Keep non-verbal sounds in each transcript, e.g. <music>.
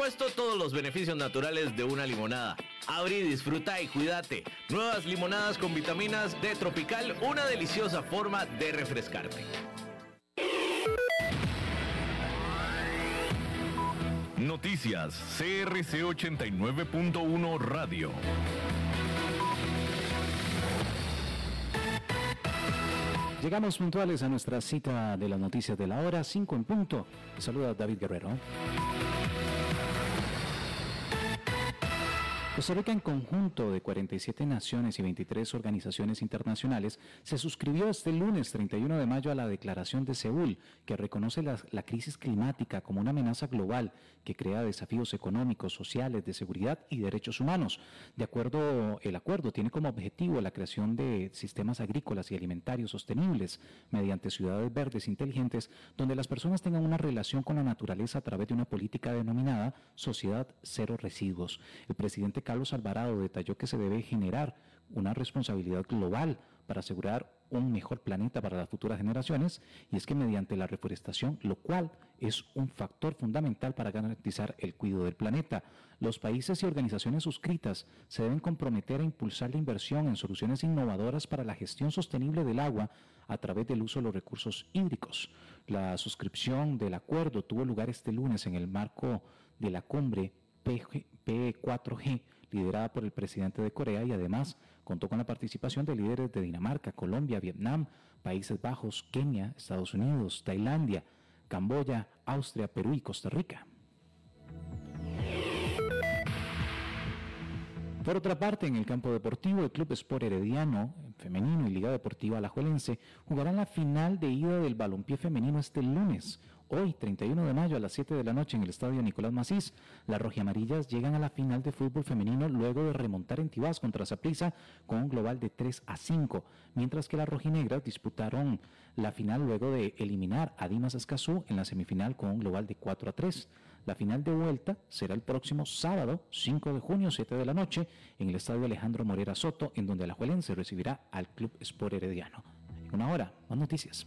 supuesto, todos los beneficios naturales de una limonada. Abrí, disfruta y cuídate. Nuevas limonadas con vitaminas de Tropical, una deliciosa forma de refrescarte. Noticias CRC 89.1 Radio. Llegamos puntuales a nuestra cita de las noticias de la hora, 5 en punto. Saluda David Guerrero. Costa Rica, en conjunto de 47 naciones y 23 organizaciones internacionales, se suscribió este lunes 31 de mayo a la Declaración de Seúl, que reconoce la, la, crisis climática como una amenaza global que crea desafíos económicos, sociales, de seguridad y derechos humanos. De acuerdo, el acuerdo tiene como objetivo la creación de sistemas agrícolas y alimentarios sostenibles mediante ciudades verdes inteligentes, donde las personas tengan una relación con la naturaleza a través de una política denominada Sociedad Cero Residuos. El presidente Carlos Alvarado detalló que se debe generar una responsabilidad global para asegurar un mejor planeta para las futuras generaciones y es que mediante la reforestación, lo cual es un factor fundamental para garantizar el cuidado del planeta, los países y organizaciones suscritas se deben comprometer a impulsar la inversión en soluciones innovadoras para la gestión sostenible del agua a través del uso de los recursos hídricos. La suscripción del acuerdo tuvo lugar este lunes en el marco de la cumbre P4G liderada por el presidente de Corea y además contó con la participación de líderes de Dinamarca, Colombia, Vietnam, Países Bajos, Kenia, Estados Unidos, Tailandia, Camboya, Austria, Perú y Costa Rica. Por otra parte, en el campo deportivo, el Club Sport Herediano, femenino y Liga Deportiva Alajuelense jugarán la final de ida del balompié femenino este lunes. Hoy, 31 de mayo a las 7 de la noche en el estadio Nicolás Macís, las rojiamarillas llegan a la final de fútbol femenino luego de remontar en Tibás contra Saprissa con un global de 3 a 5, mientras que las rojinegras disputaron la final luego de eliminar a Dimas Escazú en la semifinal con un global de 4 a 3. La final de vuelta será el próximo sábado, 5 de junio, 7 de la noche, en el estadio Alejandro Morera Soto, en donde la Juelense recibirá al Club Sport Herediano. En una hora, más noticias.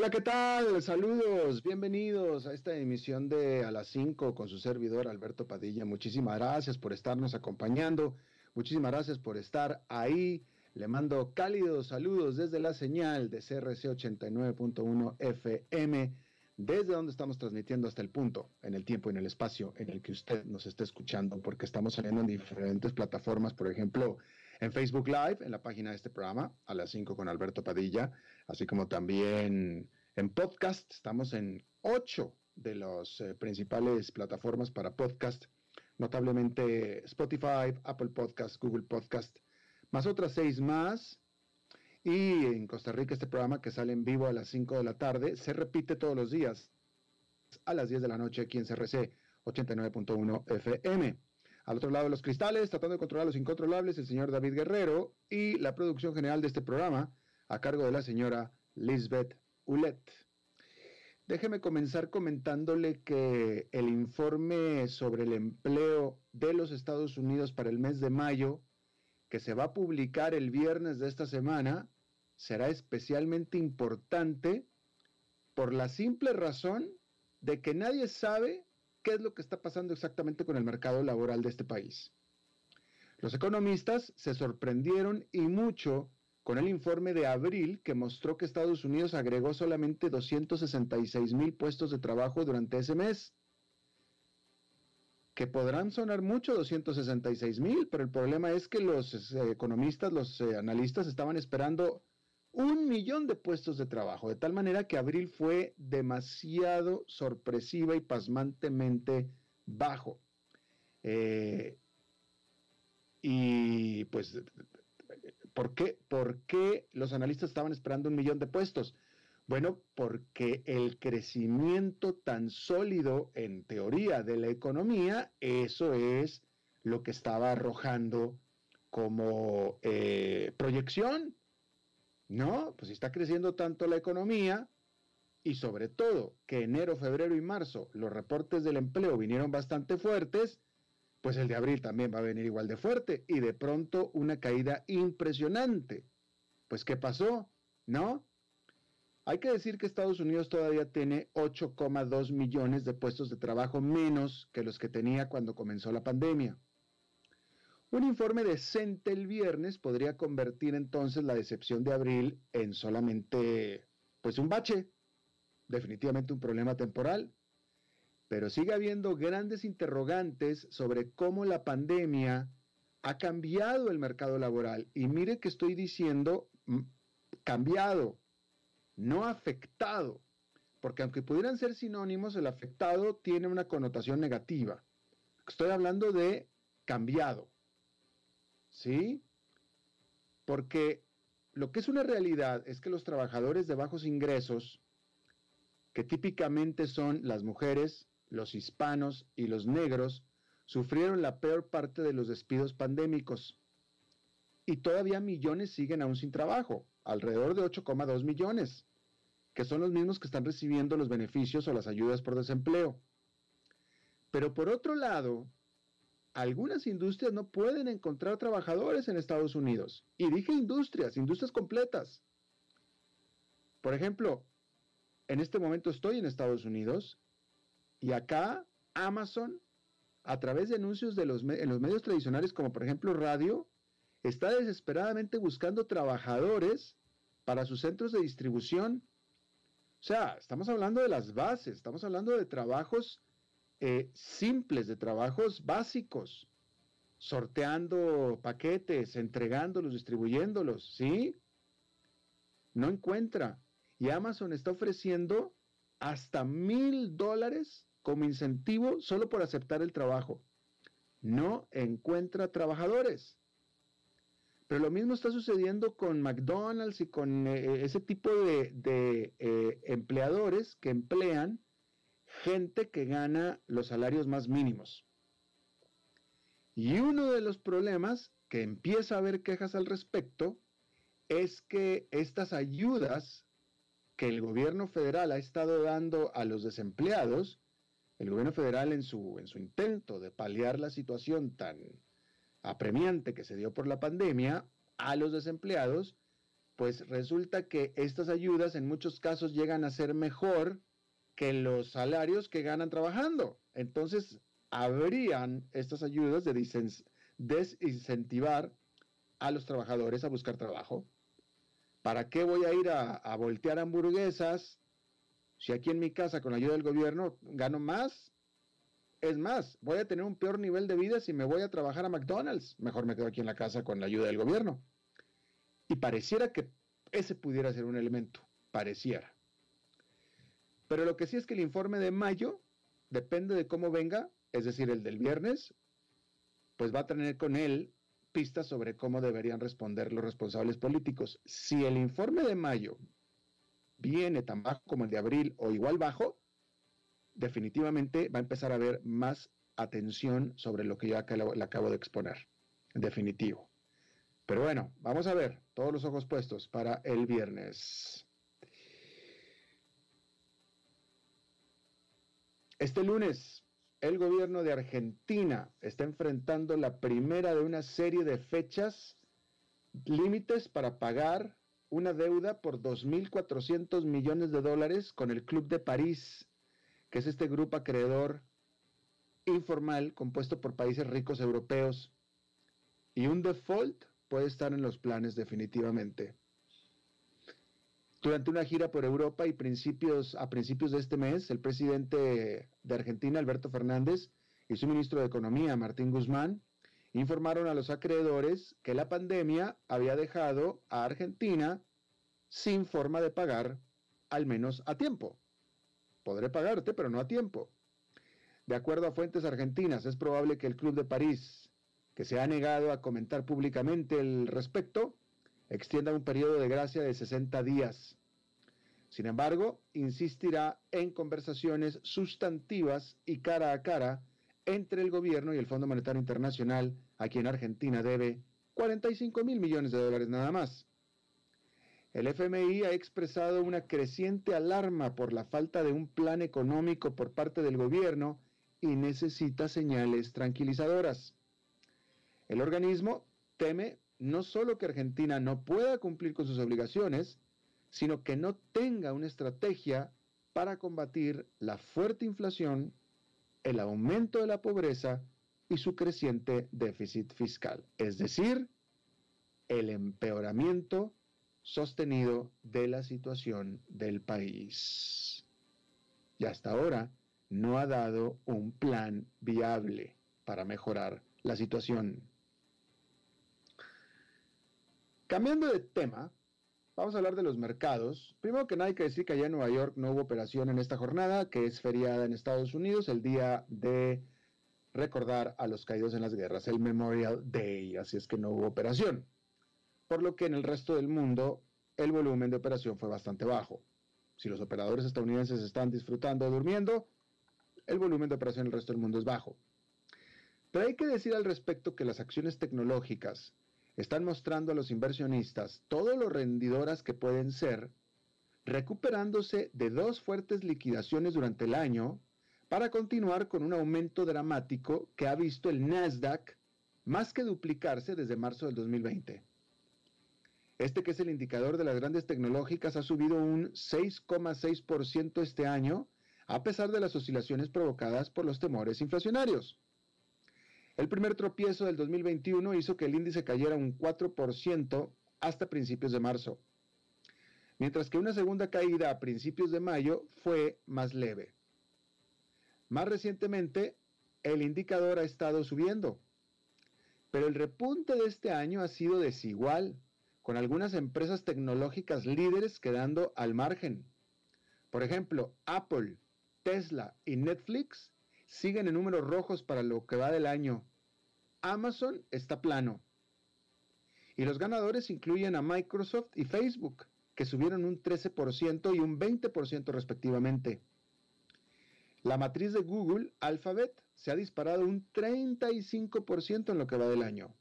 Hola, ¿qué tal? Saludos, bienvenidos a esta emisión de A las 5 con su servidor Alberto Padilla. Muchísimas gracias por estarnos acompañando, muchísimas gracias por estar ahí. Le mando cálidos saludos desde la señal de CRC 89.1 FM desde donde estamos transmitiendo hasta el punto, en el tiempo y en el espacio en el que usted nos está escuchando, porque estamos saliendo en diferentes plataformas, por ejemplo, en Facebook Live, en la página de este programa, a las 5 con Alberto Padilla, así como también en podcast, estamos en 8 de las eh, principales plataformas para podcast, notablemente Spotify, Apple Podcast, Google Podcast, más otras seis más, y en Costa Rica este programa que sale en vivo a las 5 de la tarde se repite todos los días a las 10 de la noche aquí en CRC 89.1 FM. Al otro lado de los cristales, tratando de controlar los incontrolables, el señor David Guerrero y la producción general de este programa a cargo de la señora Lisbeth Ulet. Déjeme comenzar comentándole que el informe sobre el empleo de los Estados Unidos para el mes de mayo que se va a publicar el viernes de esta semana será especialmente importante por la simple razón de que nadie sabe qué es lo que está pasando exactamente con el mercado laboral de este país. Los economistas se sorprendieron y mucho con el informe de abril que mostró que Estados Unidos agregó solamente 266 mil puestos de trabajo durante ese mes. Que podrán sonar mucho 266 mil, pero el problema es que los eh, economistas, los eh, analistas estaban esperando un millón de puestos de trabajo, de tal manera que abril fue demasiado sorpresiva y pasmantemente bajo. Eh, y pues, ¿por qué, ¿por qué los analistas estaban esperando un millón de puestos? Bueno, porque el crecimiento tan sólido en teoría de la economía, eso es lo que estaba arrojando como eh, proyección no, pues si está creciendo tanto la economía y sobre todo que enero, febrero y marzo los reportes del empleo vinieron bastante fuertes, pues el de abril también va a venir igual de fuerte y de pronto una caída impresionante. Pues ¿qué pasó? ¿No? Hay que decir que Estados Unidos todavía tiene 8,2 millones de puestos de trabajo menos que los que tenía cuando comenzó la pandemia. Un informe decente el viernes podría convertir entonces la decepción de abril en solamente pues un bache, definitivamente un problema temporal, pero sigue habiendo grandes interrogantes sobre cómo la pandemia ha cambiado el mercado laboral. Y mire que estoy diciendo mm, cambiado, no afectado, porque aunque pudieran ser sinónimos, el afectado tiene una connotación negativa. Estoy hablando de cambiado. ¿sí? Porque lo que es una realidad es que los trabajadores de bajos ingresos, que típicamente son las mujeres, los hispanos y los negros, sufrieron la peor parte de los despidos pandémicos. Y todavía millones siguen aún sin trabajo, alrededor de 8,2 millones, que son los mismos que están recibiendo los beneficios o las ayudas por desempleo. Pero por otro lado, algunas industrias no pueden encontrar trabajadores en Estados Unidos. Y dije industrias, industrias completas. Por ejemplo, en este momento estoy en Estados Unidos y acá Amazon, a través de anuncios de los, en los medios tradicionales como por ejemplo radio, está desesperadamente buscando trabajadores para sus centros de distribución. O sea, estamos hablando de las bases, estamos hablando de trabajos eh, simples, de trabajos básicos, sorteando paquetes, entregándolos, distribuyéndolos, ¿sí? No encuentra. Y Amazon está ofreciendo hasta mil dólares como incentivo solo por aceptar el trabajo. No encuentra trabajadores. Pero lo mismo está sucediendo con McDonald's y con eh, ese tipo de, eh, empleadores que emplean gente que gana los salarios más mínimos. Y uno de los problemas que empieza a haber quejas al respecto es que estas ayudas que el gobierno federal ha estado dando a los desempleados, el gobierno federal en su, en su intento de paliar la situación tan apremiante que se dio por la pandemia a los desempleados, pues resulta que estas ayudas en muchos casos llegan a ser mejor que los salarios que ganan trabajando. Entonces, habrían estas ayudas de desincentivar a los trabajadores a buscar trabajo. ¿Para qué voy a ir a voltear hamburguesas si aquí en mi casa con la ayuda del gobierno gano más? Es más, voy a tener un peor nivel de vida si me voy a trabajar a McDonald's. Mejor me quedo aquí en la casa con la ayuda del gobierno. Y pareciera que ese pudiera ser un elemento. Pareciera. Pero lo que sí es que el informe de mayo, depende de cómo venga, es decir, el del viernes, pues va a tener con él pistas sobre cómo deberían responder los responsables políticos. Si el informe de mayo viene tan bajo como el de abril o igual bajo, definitivamente va a empezar a haber más atención sobre lo que yo le acabo de exponer. En definitivo. Pero bueno, vamos a ver, todos los ojos puestos para el viernes. Este lunes, el gobierno de Argentina está enfrentando la primera de una serie de fechas límites para pagar una deuda por 2.400 millones de dólares con el Club de París, que es este grupo acreedor informal compuesto por países ricos europeos. Y un default puede estar en los planes definitivamente. Durante una gira por Europa y principios, a principios de este mes, el presidente de Argentina, Alberto Fernández, y su ministro de Economía, Martín Guzmán, informaron a los acreedores que la pandemia había dejado a Argentina sin forma de pagar, al menos a tiempo. Podré pagarte, pero no a tiempo. De acuerdo a fuentes argentinas, es probable que el Club de París, que se ha negado a comentar públicamente el respecto, extienda un periodo de gracia de 60 días. Sin embargo, insistirá en conversaciones sustantivas y cara a cara entre el gobierno y el Fondo Monetario Internacional, a quien Argentina debe 45 mil millones de dólares nada más. El FMI ha expresado una creciente alarma por la falta de un plan económico por parte del gobierno y necesita señales tranquilizadoras. El organismo teme no solo que Argentina no pueda cumplir con sus obligaciones, sino que no tenga una estrategia para combatir la fuerte inflación, el aumento de la pobreza y su creciente déficit fiscal, es decir, el empeoramiento sostenido de la situación del país. Y hasta ahora no ha dado un plan viable para mejorar la situación. Cambiando de tema, vamos a hablar de los mercados. Primero que nada hay que decir que allá en Nueva York no hubo operación en esta jornada, que es feriada en Estados Unidos, el día de recordar a los caídos en las guerras, el Memorial Day, así es que no hubo operación. Por lo que en el resto del mundo el volumen de operación fue bastante bajo. Si los operadores estadounidenses están disfrutando o durmiendo, el volumen de operación en el resto del mundo es bajo. Pero hay que decir al respecto que las acciones tecnológicas están mostrando a los inversionistas todo lo rendidoras que pueden ser, recuperándose de dos fuertes liquidaciones durante el año para continuar con un aumento dramático que ha visto el Nasdaq más que duplicarse desde marzo del 2020. Este que es el indicador de las grandes tecnológicas ha subido un 6,6% este año, a pesar de las oscilaciones provocadas por los temores inflacionarios. El primer tropiezo del 2021 hizo que el índice cayera un 4% hasta principios de marzo, mientras que una segunda caída a principios de mayo fue más leve. Más recientemente, el indicador ha estado subiendo, pero el repunte de este año ha sido desigual, con algunas empresas tecnológicas líderes quedando al margen. Por ejemplo, Apple, Tesla y Netflix siguen en números rojos para lo que va del año, Amazon está plano. Y los ganadores incluyen a Microsoft y Facebook, que subieron un 13% y un 20% respectivamente. La matriz de Google, Alphabet, se ha disparado un 35% en lo que va del año.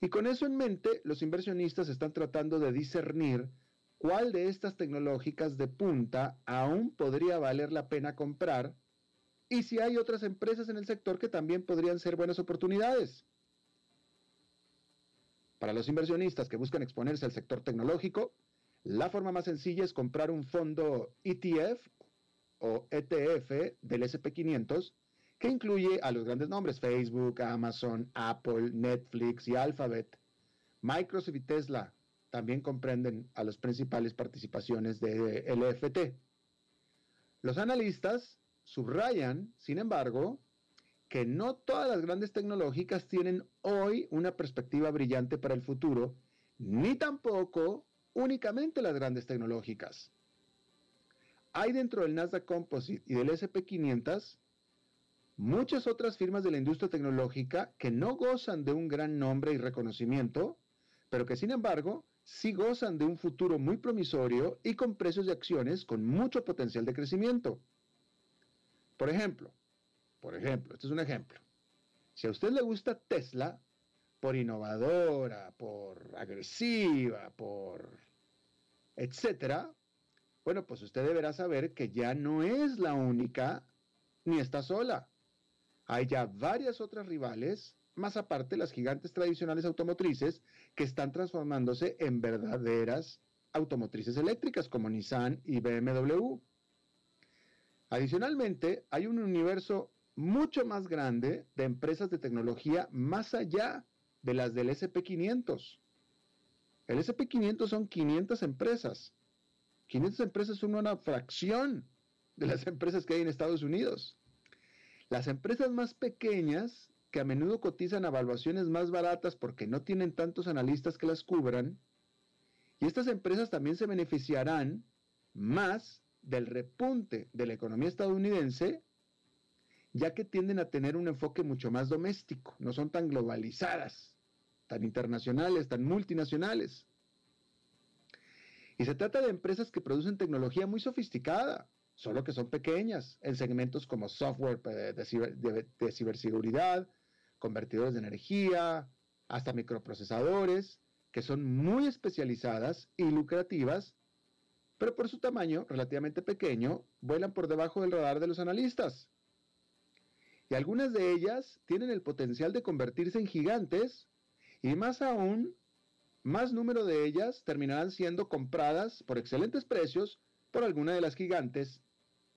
Y con eso en mente, los inversionistas están tratando de discernir cuál de estas tecnológicas de punta aún podría valer la pena comprar y si hay otras empresas en el sector que también podrían ser buenas oportunidades. Para los inversionistas que buscan exponerse al sector tecnológico, la forma más sencilla es comprar un fondo ETF o ETF del SP500 que incluye a los grandes nombres Facebook, Amazon, Apple, Netflix y Alphabet. Microsoft y Tesla también comprenden a las principales participaciones de LFT. Los analistas Subrayan, sin embargo, que no todas las grandes tecnológicas tienen hoy una perspectiva brillante para el futuro, ni tampoco únicamente las grandes tecnológicas. Hay dentro del Nasdaq Composite y del SP500 muchas otras firmas de la industria tecnológica que no gozan de un gran nombre y reconocimiento, pero que sin embargo sí gozan de un futuro muy promisorio y con precios de acciones con mucho potencial de crecimiento. Por ejemplo, por ejemplo, este es un ejemplo. Si a usted le gusta Tesla, por innovadora, por agresiva, por etcétera, bueno, pues usted deberá saber que ya no es la única ni está sola. Hay ya varias otras rivales más aparte las gigantes tradicionales automotrices que están transformándose en verdaderas automotrices eléctricas como Nissan y BMW. Adicionalmente, hay un universo mucho más grande de empresas de tecnología más allá de las del SP500. El SP500 son 500 empresas. 500 empresas son una fracción de las empresas que hay en Estados Unidos. Las empresas más pequeñas, que a menudo cotizan a evaluaciones más baratas porque no tienen tantos analistas que las cubran, y estas empresas también se beneficiarán más del repunte de la economía estadounidense, ya que tienden a tener un enfoque mucho más doméstico, no son tan globalizadas, tan internacionales, tan multinacionales. Y se trata de empresas que producen tecnología muy sofisticada, solo que son pequeñas, en segmentos como software de, ciberseguridad, convertidores de energía, hasta microprocesadores, que son muy especializadas y lucrativas, pero por su tamaño relativamente pequeño, vuelan por debajo del radar de los analistas. Y algunas de ellas tienen el potencial de convertirse en gigantes, y más aún, más número de ellas terminarán siendo compradas por excelentes precios por alguna de las gigantes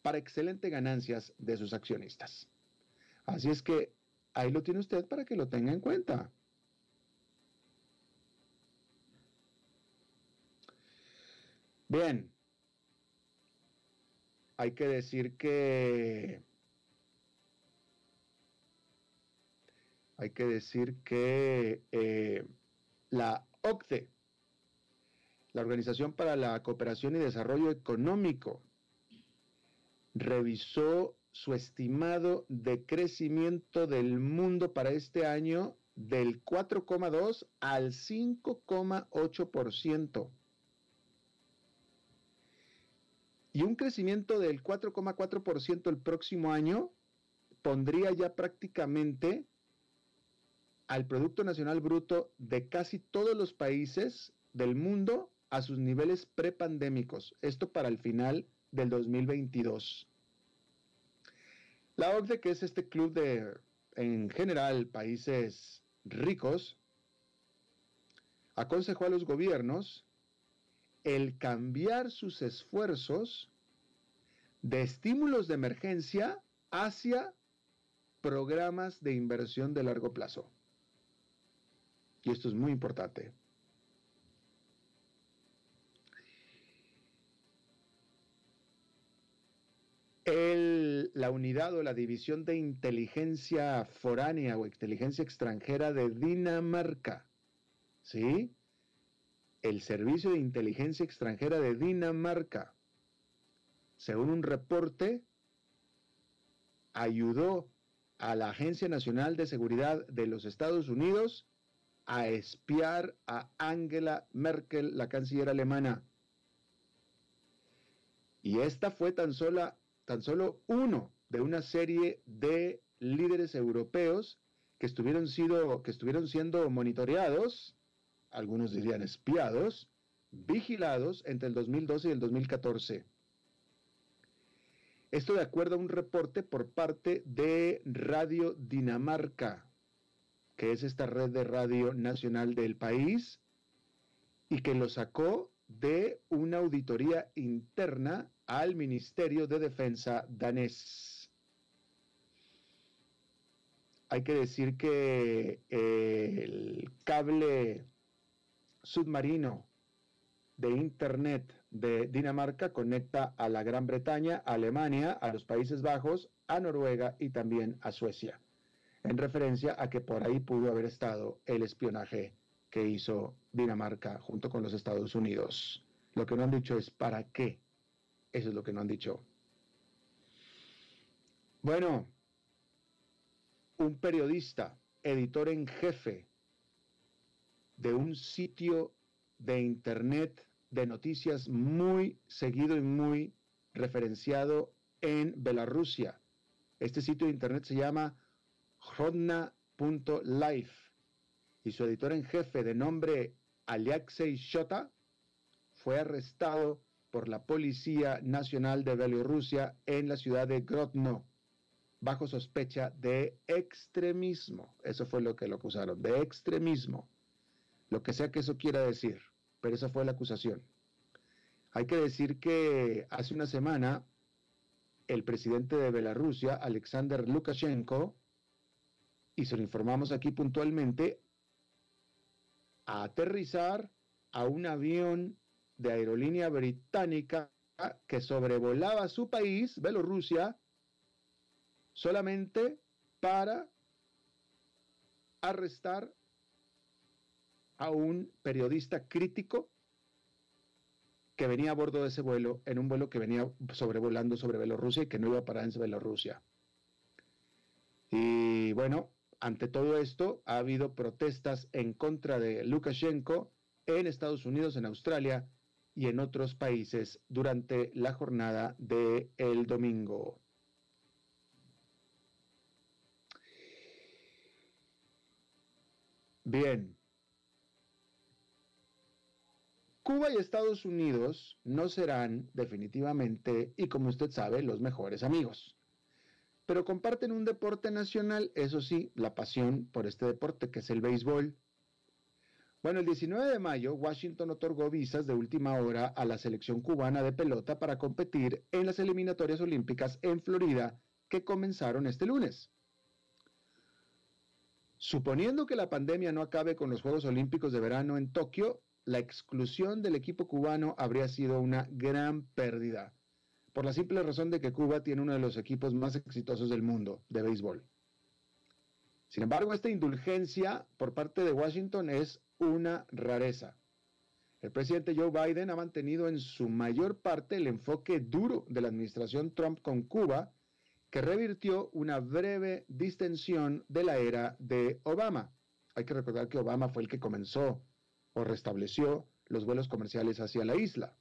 para excelentes ganancias de sus accionistas. Así es que ahí lo tiene usted para que lo tenga en cuenta. Bien, hay que decir que hay que decir que eh, la OCDE, la Organización para la Cooperación y Desarrollo Económico, revisó su estimado de crecimiento del mundo para este año del 4,2 al 5,8%. Y un crecimiento del 4,4% el próximo año pondría ya prácticamente al Producto Nacional Bruto de casi todos los países del mundo a sus niveles prepandémicos. Esto para el final del 2022. La OCDE, que es este club de, en general, países ricos, aconsejó a los gobiernos el cambiar sus esfuerzos de estímulos de emergencia hacia programas de inversión de largo plazo. Y esto es muy importante. la unidad o la división de inteligencia foránea o inteligencia extranjera de Dinamarca, ¿sí? El Servicio de Inteligencia Extranjera de Dinamarca, según un reporte, ayudó a la Agencia Nacional de Seguridad de los Estados Unidos a espiar a Angela Merkel, la canciller alemana. Y esta fue tan sola tan solo uno de una serie de líderes europeos que estuvieron, que estuvieron siendo monitoreados, algunos dirían espiados, vigilados entre el 2012 y el 2014. Esto de acuerdo a un reporte por parte de Radio Dinamarca, que es esta red de radio nacional del país, y que lo sacó de una auditoría interna al Ministerio de Defensa danés. Hay que decir que eh, el cable submarino de Internet de Dinamarca conecta a la Gran Bretaña, a Alemania, a los Países Bajos, a Noruega y también a Suecia, en referencia a que por ahí pudo haber estado el espionaje que hizo Dinamarca junto con los Estados Unidos. Lo que no han dicho es para qué eso es lo que no han dicho. Bueno, un periodista, editor en jefe de un sitio de internet de noticias muy seguido y muy referenciado en Bielorrusia. Este sitio de internet se llama Rodna.life y su editor en jefe de nombre Alexei Shota fue arrestado por la Policía Nacional de Bielorrusia en la ciudad de Grodno. bajo sospecha de extremismo. Eso fue lo que lo acusaron, de extremismo. Lo que sea que eso quiera decir, pero esa fue la acusación. Hay que decir que hace una semana el presidente de Bielorrusia, Alexander Lukashenko, y se lo informamos aquí puntualmente, a aterrizar a un avión de aerolínea británica que sobrevolaba su país, Bielorrusia, solamente para arrestar a un periodista crítico que venía a bordo de ese vuelo, en un vuelo que venía sobrevolando sobre Bielorrusia y que no iba a parar en Bielorrusia. Y bueno, ante todo esto, ha habido protestas en contra de Lukashenko en Estados Unidos, en Australia y en otros países durante la jornada de el domingo. Bien. Cuba y Estados Unidos no serán definitivamente, y como usted sabe, los mejores amigos pero comparten un deporte nacional, eso sí, la pasión por este deporte que es el béisbol. Bueno, el 19 de mayo, Washington otorgó visas de última hora a la selección cubana de pelota para competir en las eliminatorias olímpicas en Florida que comenzaron este lunes. Suponiendo que la pandemia no acabe con los Juegos Olímpicos de verano en Tokio, la exclusión del equipo cubano habría sido una gran pérdida por la simple razón de que Cuba tiene uno de los equipos más exitosos del mundo de béisbol. Sin embargo, esta indulgencia por parte de Washington es una rareza. El presidente Joe Biden ha mantenido en su mayor parte el enfoque duro de la administración Trump con Cuba, que revirtió una breve distensión de la era de Obama. Hay que recordar que Obama fue el que comenzó o restableció los vuelos comerciales hacia la isla.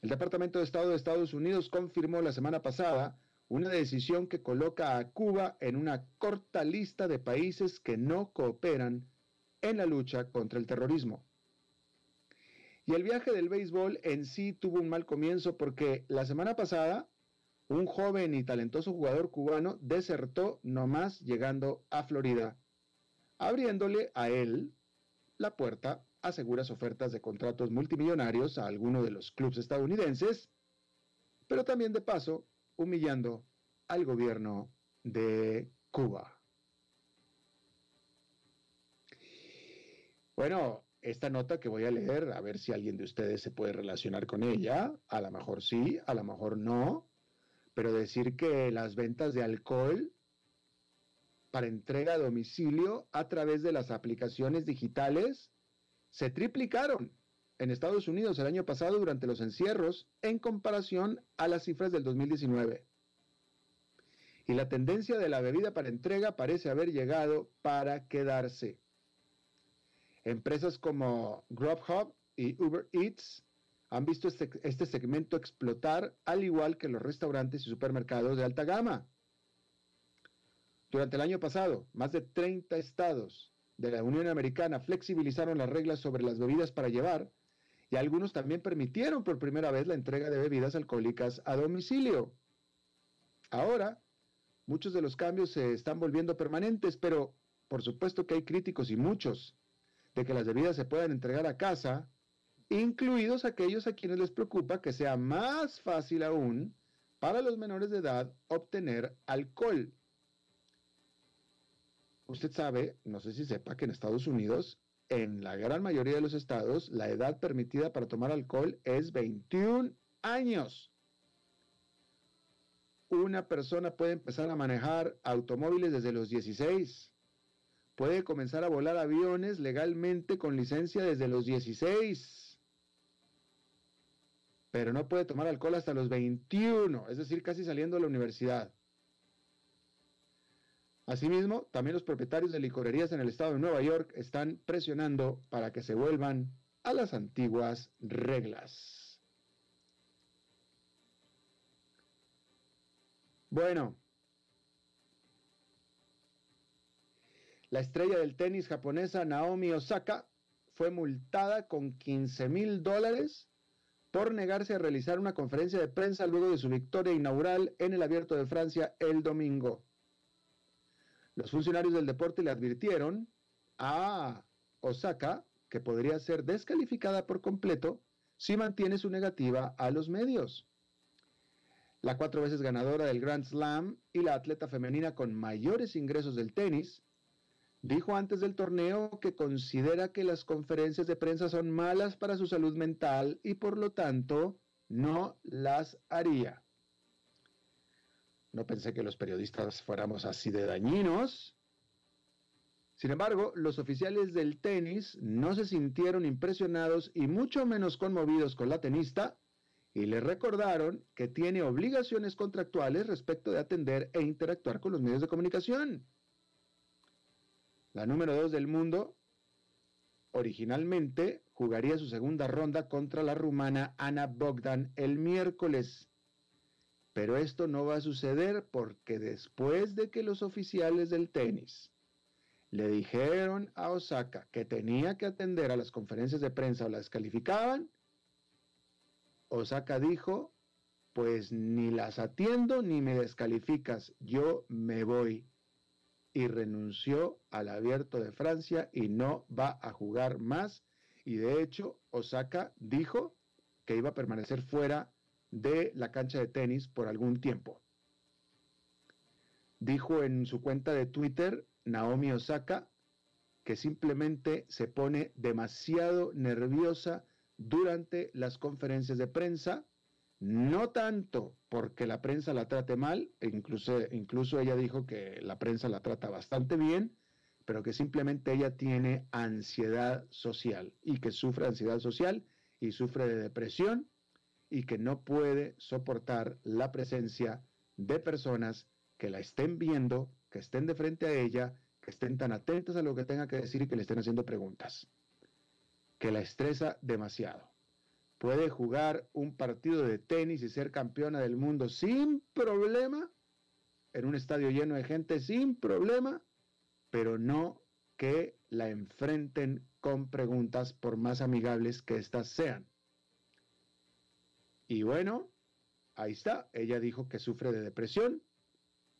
El Departamento de Estado de Estados Unidos confirmó la semana pasada una decisión que coloca a Cuba en una corta lista de países que no cooperan en la lucha contra el terrorismo. Y el viaje del béisbol en sí tuvo un mal comienzo porque la semana pasada un joven y talentoso jugador cubano desertó nomás llegando a Florida, abriéndole a él la puerta aseguras ofertas de contratos multimillonarios a alguno de los clubes estadounidenses, pero también de paso humillando al gobierno de Cuba. Bueno, esta nota que voy a leer, a ver si alguien de ustedes se puede relacionar con ella, a lo mejor sí, a lo mejor no, pero decir que las ventas de alcohol para entrega a domicilio a través de las aplicaciones digitales se triplicaron en Estados Unidos el año pasado durante los encierros en comparación a las cifras del 2019. Y la tendencia de la bebida para entrega parece haber llegado para quedarse. Empresas como Grubhub y Uber Eats han visto este, este segmento explotar al igual que los restaurantes y supermercados de alta gama. Durante el año pasado, más de 30 estados de la Unión Americana flexibilizaron las reglas sobre las bebidas para llevar y algunos también permitieron por primera vez la entrega de bebidas alcohólicas a domicilio. Ahora, muchos de los cambios se están volviendo permanentes, pero por supuesto que hay críticos y muchos de que las bebidas se puedan entregar a casa, incluidos aquellos a quienes les preocupa que sea más fácil aún para los menores de edad obtener alcohol. Usted sabe, no sé si sepa, que en Estados Unidos, en la gran mayoría de los estados, la edad permitida para tomar alcohol es 21 años. Una persona puede empezar a manejar automóviles desde los 16. Puede comenzar a volar aviones legalmente con licencia desde los 16. Pero no puede tomar alcohol hasta los 21, es decir, casi saliendo de la universidad. Asimismo, también los propietarios de licorerías en el estado de Nueva York están presionando para que se vuelvan a las antiguas reglas. Bueno, la estrella del tenis japonesa Naomi Osaka fue multada con 15 mil dólares por negarse a realizar una conferencia de prensa luego de su victoria inaugural en el Abierto de Francia el domingo. Los funcionarios del deporte le advirtieron a Osaka que podría ser descalificada por completo si mantiene su negativa a los medios. La cuatro veces ganadora del Grand Slam y la atleta femenina con mayores ingresos del tenis, dijo antes del torneo que considera que las conferencias de prensa son malas para su salud mental y por lo tanto no las haría. No pensé que los periodistas fuéramos así de dañinos. Sin embargo, los oficiales del tenis no se sintieron impresionados y mucho menos conmovidos con la tenista y le recordaron que tiene obligaciones contractuales respecto de atender e interactuar con los medios de comunicación. La número dos del mundo originalmente jugaría su segunda ronda contra la rumana Ana Bogdan el miércoles. Pero esto no va a suceder porque después de que los oficiales del tenis le dijeron a Osaka que tenía que atender a las conferencias de prensa o la descalificaban, Osaka dijo, pues ni las atiendo ni me descalificas, yo me voy y renunció al abierto de Francia y no va a jugar más. Y de hecho, Osaka dijo que iba a permanecer fuera de la cancha de tenis por algún tiempo. Dijo en su cuenta de Twitter, Naomi Osaka, que simplemente se pone demasiado nerviosa durante las conferencias de prensa no tanto porque la prensa la trate mal, e incluso, incluso ella dijo que la prensa la trata bastante bien, pero que simplemente ella tiene ansiedad social y que sufre ansiedad social y sufre de depresión y que no puede soportar la presencia de personas que la estén viendo, que estén de frente a ella, que estén tan atentas a lo que tenga que decir y que le estén haciendo preguntas, que la estresa demasiado puede jugar un partido de tenis y ser campeona del mundo sin problema, en un estadio lleno de gente sin problema, pero no que la enfrenten con preguntas por más amigables que éstas sean. Y bueno, ahí está, ella dijo que sufre de depresión,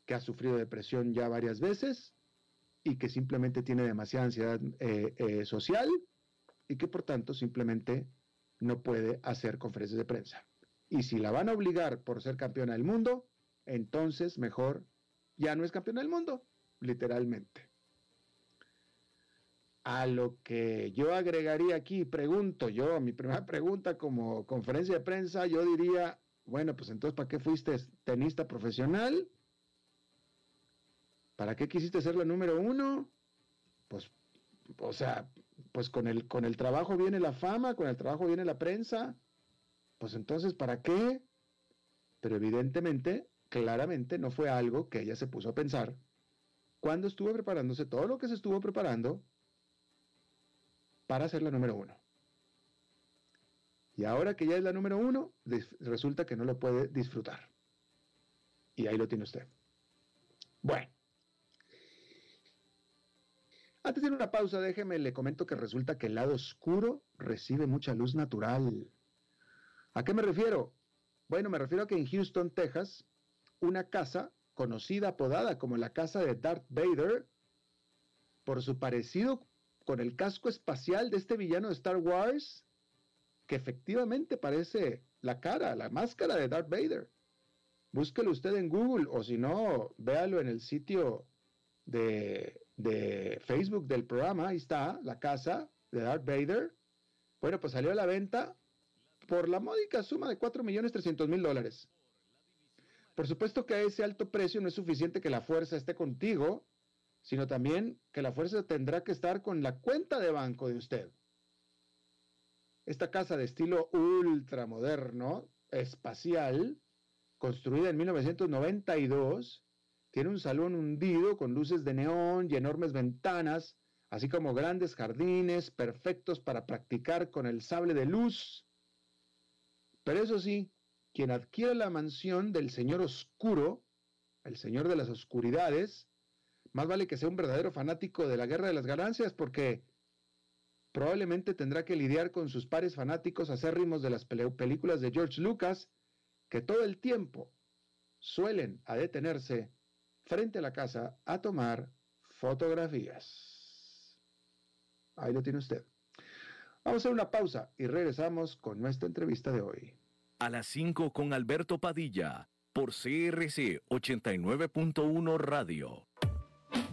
que ha sufrido depresión ya varias veces y que simplemente tiene demasiada ansiedad eh, eh, social y que por tanto simplemente no puede hacer conferencias de prensa. Y si la van a obligar por ser campeona del mundo, entonces mejor ya no es campeona del mundo, literalmente. A lo que yo agregaría aquí, pregunto yo, mi primera pregunta como conferencia de prensa, yo diría, bueno, pues entonces, ¿para qué fuiste tenista profesional? ¿Para qué quisiste ser la número uno? Pues, o sea, pues con el, con el trabajo viene la fama, con el trabajo viene la prensa. Pues entonces, ¿para qué? Pero evidentemente, claramente no fue algo que ella se puso a pensar cuando estuvo preparándose todo lo que se estuvo preparando para ser la número uno. Y ahora que ya es la número uno, resulta que no lo puede disfrutar. Y ahí lo tiene usted. Bueno, antes de una pausa, déjeme, le comento que resulta que el lado oscuro recibe mucha luz natural. ¿A qué me refiero? Bueno, me refiero a que en Houston, Texas, una casa conocida, apodada como la casa de Darth Vader, por su parecido con el casco espacial de este villano de Star Wars, que efectivamente parece la cara, la máscara de Darth Vader. Búsquelo usted en Google o si no, véalo en el sitio de Facebook del programa, ahí está, la casa de Darth Vader. Bueno, pues salió a la venta por la módica suma de 4 millones 300 mil dólares. Por supuesto que a ese alto precio no es suficiente que la fuerza esté contigo, sino también que la fuerza tendrá que estar con la cuenta de banco de usted. Esta casa de estilo ultramoderno, espacial, construida en 1992, tiene un salón hundido con luces de neón y enormes ventanas, así como grandes jardines perfectos para practicar con el sable de luz. Pero eso sí, quien adquiere la mansión del Señor Oscuro, el Señor de las Oscuridades, más vale que sea un verdadero fanático de la Guerra de las Ganancias porque probablemente tendrá que lidiar con sus pares fanáticos acérrimos de las películas de George Lucas, que todo el tiempo suelen a detenerse frente a la casa a tomar fotografías. Ahí lo tiene usted. Vamos a hacer una pausa y regresamos con nuestra entrevista de hoy. A las 5 con Alberto Padilla, por CRC 89.1 Radio.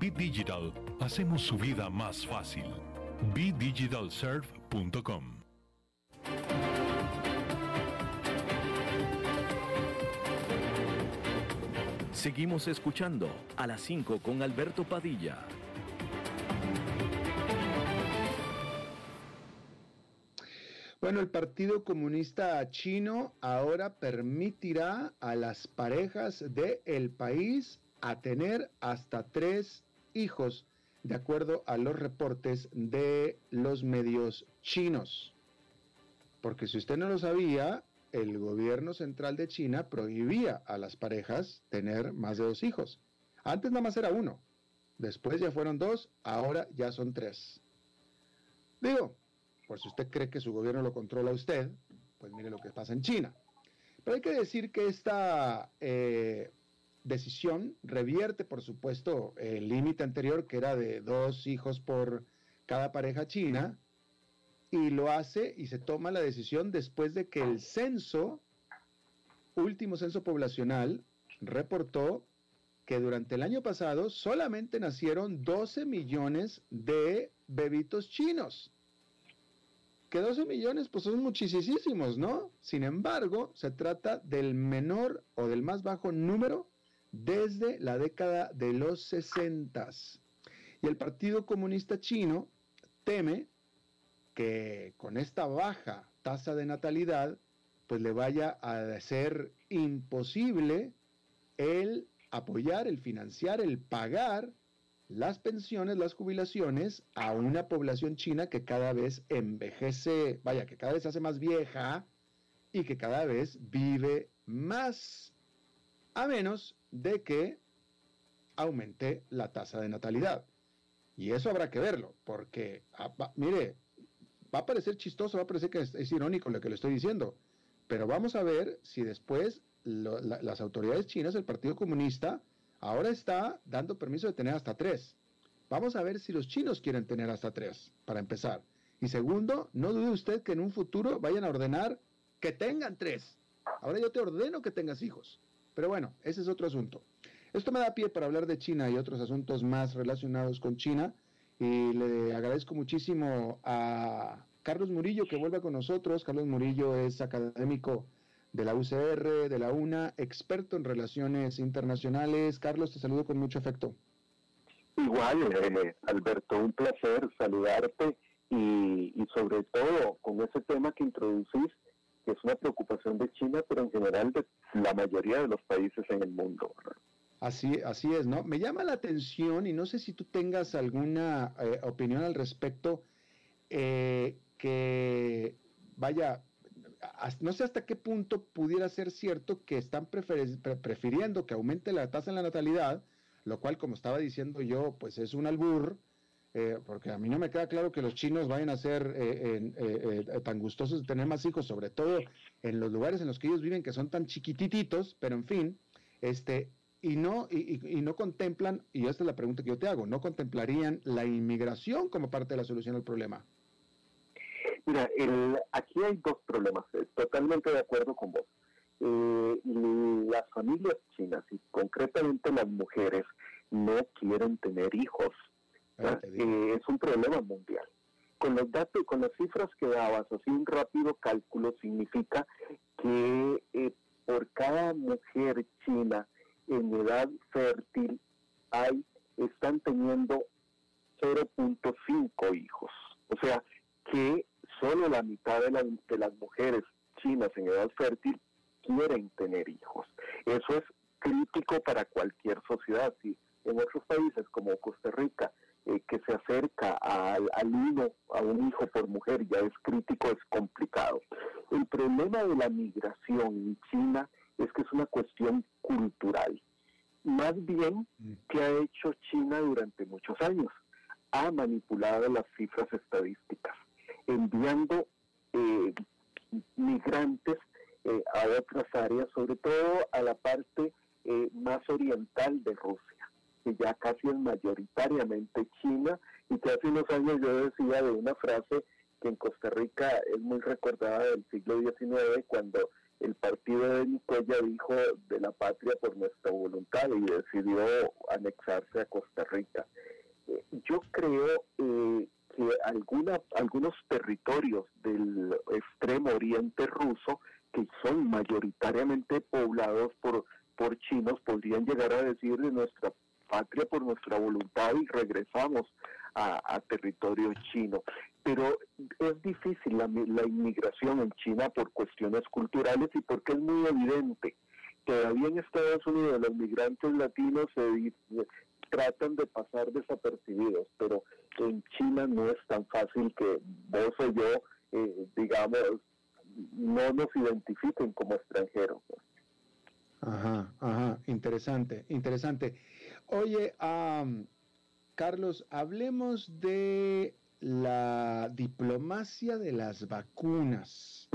Bit Digital hacemos su vida más fácil. BitDigitalServe.com Seguimos escuchando a las 5 con Alberto Padilla. Bueno, el Partido Comunista Chino ahora permitirá a las parejas del país a tener hasta tres hijos, de acuerdo a los reportes de los medios chinos. Porque si usted no lo sabía, el gobierno central de China prohibía a las parejas tener más de dos hijos. Antes nada más era uno, después ya fueron dos, ahora ya son tres. Digo, por si usted cree que su gobierno lo controla a usted, pues mire lo que pasa en China. Pero hay que decir que esta eh, decisión revierte, por supuesto, el límite anterior que era de dos hijos por cada pareja china y lo hace y se toma la decisión después de que el censo, último censo poblacional, reportó que durante el año pasado solamente nacieron 12 millones de bebitos chinos. Que 12 millones pues son muchísimos, ¿no? Sin embargo, se trata del menor o del más bajo número desde la década de los 60. Y el Partido Comunista Chino teme que con esta baja tasa de natalidad, pues le vaya a ser imposible el apoyar, el financiar, el pagar las pensiones, las jubilaciones a una población china que cada vez envejece, vaya, que cada vez se hace más vieja y que cada vez vive más, a menos de que aumente la tasa de natalidad. Y eso habrá que verlo, porque, ah, mire, va a parecer chistoso, va a parecer que es, irónico lo que le estoy diciendo, pero vamos a ver si después las autoridades chinas, el Partido Comunista, ahora está dando permiso de tener hasta tres. Vamos a ver si los chinos quieren tener hasta tres, para empezar. Y segundo, no dude usted que en un futuro vayan a ordenar que tengan tres. Ahora yo te ordeno que tengas hijos. Pero bueno, ese es otro asunto. Esto me da pie para hablar de China y otros asuntos más relacionados con China. Y le agradezco muchísimo a Carlos Murillo que vuelva con nosotros. Carlos Murillo es académico de la UCR, de la UNA, experto en relaciones internacionales. Carlos, te saludo con mucho afecto. Igual, eh, Alberto, un placer saludarte y, y sobre todo con ese tema que introducís que es una preocupación de China, pero en general de la mayoría de los países en el mundo. Así, así es, ¿no? Me llama la atención y no sé si tú tengas alguna eh, opinión al respecto, eh, que vaya, no sé hasta qué punto pudiera ser cierto que están prefiriendo que aumente la tasa en la natalidad, lo cual, como estaba diciendo yo, pues es un albur, eh, porque a mí no me queda claro que los chinos vayan a ser eh, eh, tan gustosos de tener más hijos, sobre todo en los lugares en los que ellos viven, que son tan chiquititos, pero en fin, este, y no, y, no contemplan, y esta es la pregunta que yo te hago, no contemplarían la inmigración como parte de la solución al problema. Mira, aquí hay dos problemas, totalmente de acuerdo con vos. eh, las familias chinas y concretamente las mujeres no quieren tener hijos. Eh, es un problema mundial. Con los datos, con las cifras que dabas, así un rápido cálculo significa que eh, por cada mujer china en edad fértil hay están teniendo 0.5 hijos. O sea, que solo la mitad de, de las mujeres chinas en edad fértil quieren tener hijos. Eso es crítico para cualquier sociedad. Si en otros países como Costa Rica, eh, que se acerca al, al a un hijo por mujer, ya es crítico, es complicado. El problema de la migración en China es que es una cuestión cultural. Más bien, mm. que ha hecho China durante muchos años? Ha manipulado las cifras estadísticas, enviando eh, migrantes eh, a otras áreas, sobre todo a la parte eh, más oriental de Rusia, que ya casi es mayoritariamente China, y que hace unos años yo decía de una frase que en Costa Rica es muy recordada del siglo XIX, cuando el partido de Nicoya dijo de la patria por nuestra voluntad y decidió anexarse a Costa Rica. Eh, yo creo que alguna, algunos territorios del extremo oriente ruso que son mayoritariamente poblados por, por chinos, podrían llegar a decir de nuestra patria por nuestra voluntad y regresamos a, territorio chino. Pero es difícil la, la, inmigración en China por cuestiones culturales y porque es muy evidente. Todavía en Estados Unidos los migrantes latinos se tratan de pasar desapercibidos, pero en China no es tan fácil que vos o yo, eh, digamos, no nos identifiquen como extranjeros. Ajá, ajá, interesante, interesante. Oye, Carlos, hablemos de la diplomacia de las vacunas.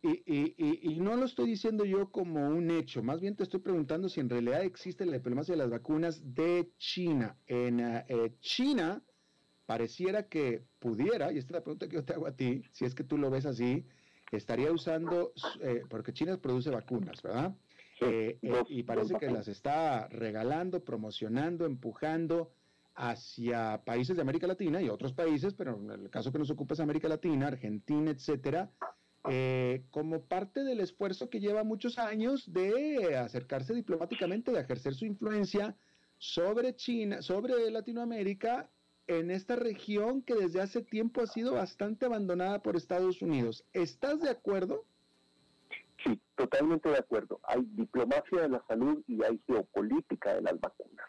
y, y, no lo estoy diciendo yo como un hecho, más bien te estoy preguntando si en realidad existe la diplomacia de las vacunas de China. En eh, China pareciera que pudiera, y esta es la pregunta que yo te hago a ti, si es que tú lo ves así, estaría usando, eh, porque China produce vacunas, ¿verdad? Eh, eh, y parece que las está regalando, promocionando, empujando hacia países de América Latina y otros países, pero en el caso que nos ocupa es América Latina, Argentina, etcétera, como parte del esfuerzo que lleva muchos años de acercarse diplomáticamente, de ejercer su influencia sobre China, sobre Latinoamérica en esta región que desde hace tiempo ha sido bastante abandonada por Estados Unidos. ¿Estás de acuerdo? Sí, totalmente de acuerdo. Hay diplomacia de la salud y hay geopolítica de las vacunas.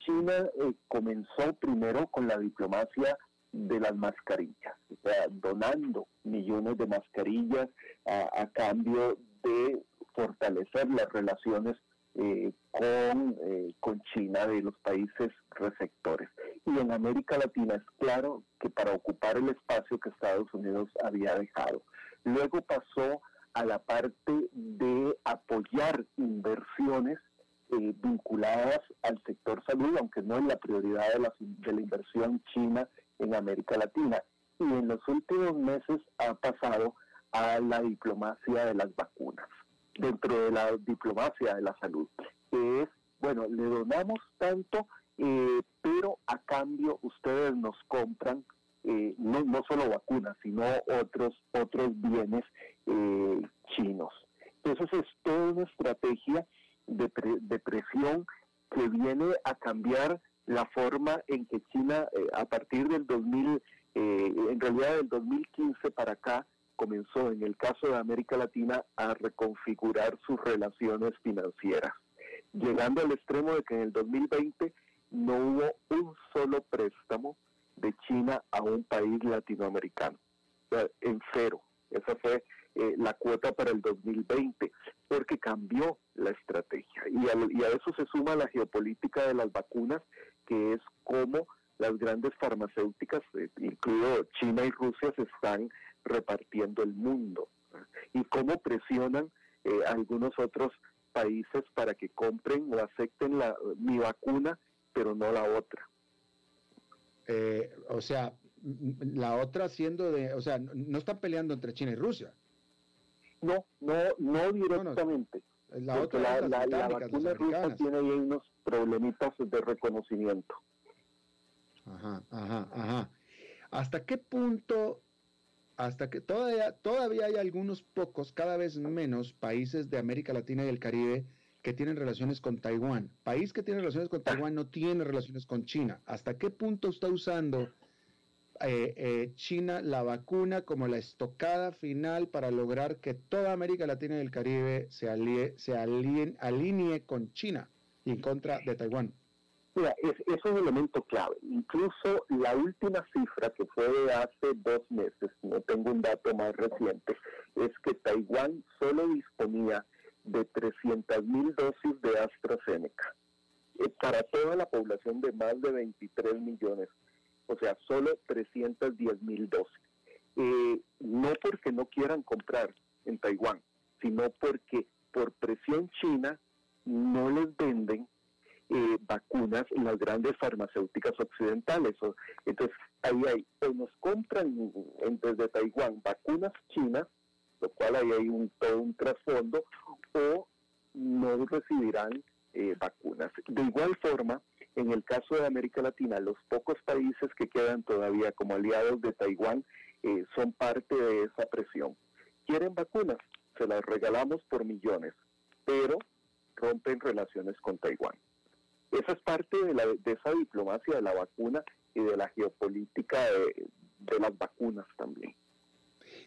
China eh, comenzó primero con la diplomacia de las mascarillas, o sea, donando millones de mascarillas a, cambio de fortalecer las relaciones eh, con, eh, con China de los países receptores y en América Latina es claro que para ocupar el espacio que Estados Unidos había dejado. Luego pasó a la parte de apoyar inversiones eh, vinculadas al sector salud, aunque no es la prioridad de la, de la inversión china en América Latina. Y en los últimos meses ha pasado a la diplomacia de las vacunas, dentro de la diplomacia de la salud, que es, bueno, le donamos tanto eh, pero a cambio ustedes nos compran eh, no, no, solo vacunas, sino otros, otros bienes eh, chinos. Entonces es toda una estrategia de, de, presión que viene a cambiar la forma en que China a partir del 2000, en realidad del 2015 para acá, comenzó en el caso de América Latina a reconfigurar sus relaciones financieras, llegando al extremo de que en el 2020 no hubo un solo préstamo de China a un país latinoamericano, en cero. Esa fue eh, la cuota para el 2020, porque cambió la estrategia. Y a, eso se suma la geopolítica de las vacunas, que es como las grandes farmacéuticas, eh, incluido China y Rusia, se están repartiendo el mundo. Y cómo presionan eh, algunos otros países para que compren o acepten la, mi vacuna pero no la otra. Eh, o sea, la otra siendo de, o sea, no están peleando entre China y Rusia. No, no, no directamente. la, la, vacuna rusa tiene ahí unos problemitas de reconocimiento. Ajá, ajá, ajá. ¿Hasta qué punto, hasta que todavía, todavía hay algunos pocos, cada vez menos países de América Latina y el Caribe que tienen relaciones con Taiwán? País que tiene relaciones con Taiwán no tiene relaciones con China. ¿Hasta qué punto está usando eh, eh, China la vacuna como la estocada final para lograr que toda América Latina y el Caribe se, se alinee con China y en contra de Taiwán? Mira, es, es, un elemento clave. Incluso la última cifra que fue de hace dos meses, no tengo un dato más reciente, es que Taiwán solo disponía de 300 mil dosis de AstraZeneca eh, para toda la población de más de 23 millones, o sea, solo 310 mil dosis. Eh, no porque no quieran comprar en Taiwán, sino porque por presión china no les venden eh, vacunas en las grandes farmacéuticas occidentales. entonces, ahí hay, o nos compran desde Taiwán vacunas chinas, lo cual ahí hay un, todo un trasfondo, o no recibirán eh, vacunas. De igual forma, en el caso de América Latina, los pocos países que quedan todavía como aliados de Taiwán eh, son parte de esa presión. ¿Quieren vacunas? Se las regalamos por millones, pero rompen relaciones con Taiwán. Esa es parte de, la, de esa diplomacia de la vacuna y de la geopolítica de, las vacunas también.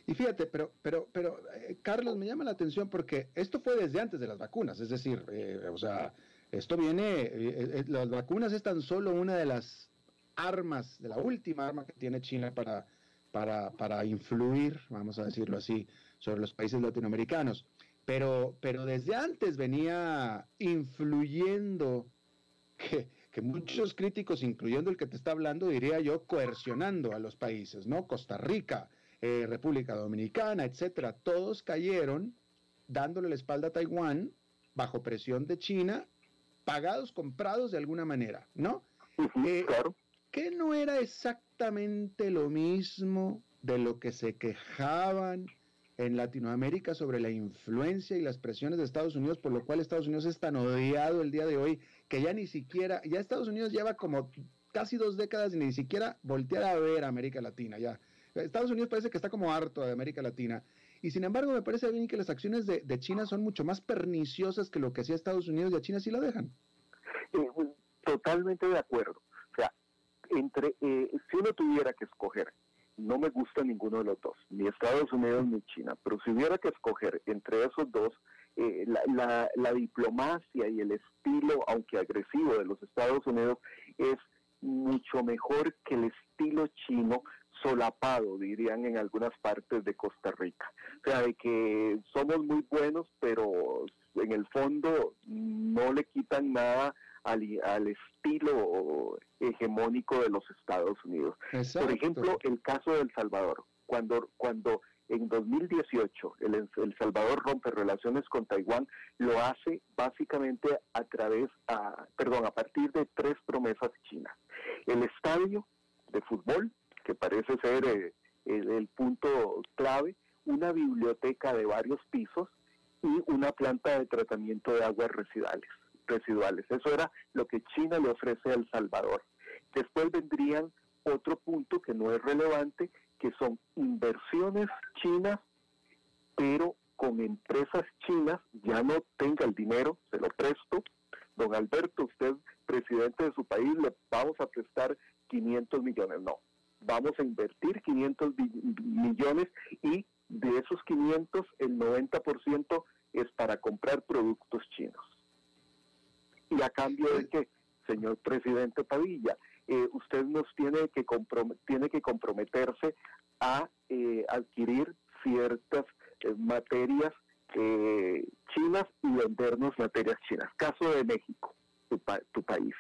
Y fíjate, pero, pero, pero, eh, Carlos, me llama la atención porque esto fue desde antes de las vacunas, es decir, eh, o sea, esto viene, eh, las vacunas es tan solo una de las armas, de la última arma que tiene China para, para, para influir, vamos a decirlo así, sobre los países latinoamericanos. Pero, pero desde antes venía influyendo que, muchos críticos, incluyendo el que te está hablando, diría yo, coercionando a los países, ¿no? Costa Rica, eh, República Dominicana, etcétera, todos cayeron dándole la espalda a Taiwán bajo presión de China, pagados, comprados de alguna manera, ¿no? Eh, claro. ¿Qué no era exactamente lo mismo de lo que se quejaban en Latinoamérica sobre la influencia y las presiones de Estados Unidos, por lo cual Estados Unidos es tan odiado el día de hoy que ya ni siquiera, ya Estados Unidos lleva como casi dos décadas y ni siquiera voltear a ver a América Latina, ya. Estados Unidos parece que está como harto de América Latina. Y sin embargo, me parece bien que las acciones de, China son mucho más perniciosas que lo que hacía Estados Unidos y a China sí la dejan. Eh, totalmente de acuerdo. O sea, entre, eh, si uno tuviera que escoger no me gusta ninguno de los dos, ni Estados Unidos ni China, pero si hubiera que escoger entre esos dos, eh, la, la, diplomacia y el estilo, aunque agresivo, de los Estados Unidos es mucho mejor que el estilo chino solapado, dirían en algunas partes de Costa Rica. O sea, de que somos muy buenos, pero en el fondo no le quitan nada al, estilo hegemónico de los Estados Unidos. Por ejemplo, el caso de El Salvador, cuando, cuando en 2018 el, el, Salvador rompe relaciones con Taiwán, lo hace básicamente a través, a, perdón, a partir de tres promesas chinas. El estadio de fútbol, que parece ser eh, el punto clave, una biblioteca de varios pisos y una planta de tratamiento de aguas residuales residuales. Eso era lo que China le ofrece a El Salvador. Después vendrían otro punto que no es relevante, que son inversiones chinas, pero con empresas chinas, ya no tenga el dinero, se lo presto. Don Alberto, usted, presidente de su país, le vamos a prestar 500 millones. No, vamos a invertir 500 millones y de esos 500, el 90% es para comprar productos chinos. ¿Y a cambio de que, señor presidente Padilla, eh, usted nos tiene que, tiene que comprometerse a eh, adquirir ciertas eh, materias chinas y vendernos materias chinas? Caso de México, tu, tu país.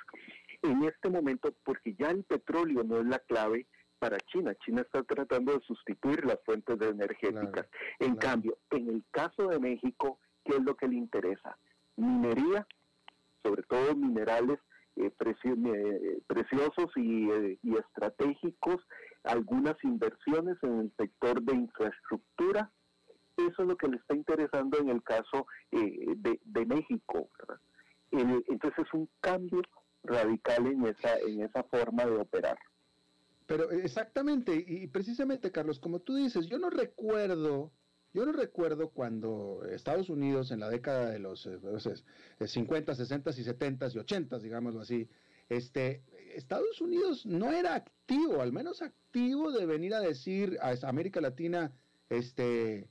En este momento, porque ya el petróleo no es la clave, para China. China está tratando de sustituir las fuentes energéticas. en cambio, en el caso de México, ¿qué es lo que le interesa? Minería sobre todo minerales eh, eh, preciosos eh, y, estratégicos, algunas inversiones en el sector de infraestructura, eso es lo que le está interesando en el caso de, México. entonces es un cambio radical en esa, en esa forma de operar. Pero exactamente, y precisamente, Carlos, como tú dices, yo no recuerdo, yo no recuerdo cuando Estados Unidos en la década de los 50, 60 y 70 y 80, digámoslo así, este, Estados Unidos no era activo, al menos activo de venir a decir a América Latina, este,